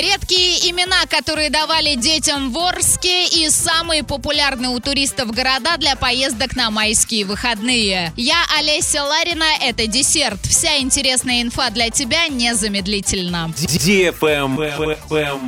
Редкие имена, которые давали детям в Орске и самые популярные у туристов города для поездок на майские выходные. Я Олеся Ларина, это десерт. Вся интересная инфа для тебя незамедлительно.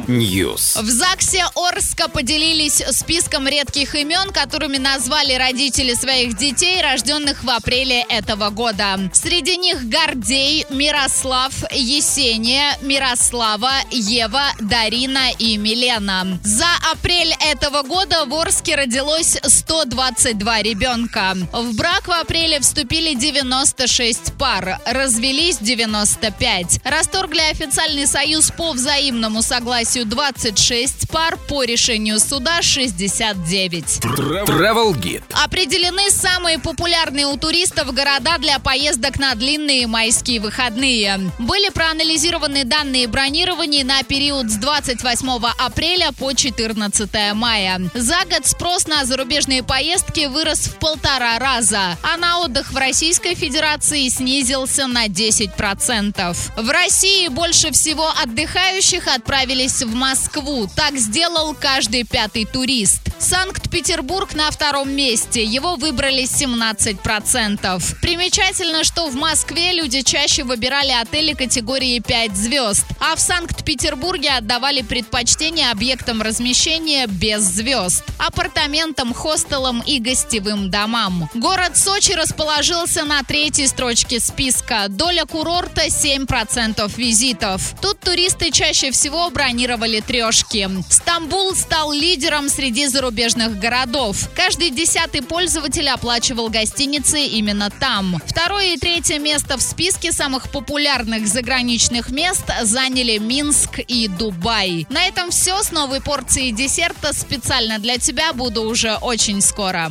News. В ЗАГСе Орска поделились списком редких имен, которыми назвали родители своих детей, рожденных в апреле этого года. Среди них Гордей, Мирослав, Есения, Мирослава, Ева, Дарина и Милена. За апрель этого года в Орске родилось 122 ребенка. В брак в апреле вступили 96 пар, развелись 95. Расторгли официальный союз по взаимному согласию 26 пар, по решению суда 69. Travel Guide. Определены самые популярные у туристов города для поездок на длинные майские выходные. Были проанализированы данные бронирования на период с 28 апреля по 14 мая. За год спрос на зарубежные поездки вырос в полтора раза, а на отдых в Российской Федерации снизился на 10%. В России больше всего отдыхающих отправились в Москву. Так сделал каждый пятый турист. Санкт-Петербург на втором месте. Его выбрали 17%. Примечательно, что в Москве люди чаще выбирали отели категории 5 звезд, а в Санкт-Петербурге отдавали предпочтение объектам размещения без звезд, апартаментам, хостелам и гостевым домам. Город Сочи расположился на третьей строчке списка. Доля курорта 7% визитов. Тут туристы чаще всего бронировали трешки. Стамбул стал лидером среди зарубежных городов. Каждый десятый пользователь оплачивал гостиницы именно там. Второе и третье место в списке самых популярных заграничных мест заняли Минск и Дубай. На этом все. С новой порцией десерта специально для тебя буду уже очень скоро.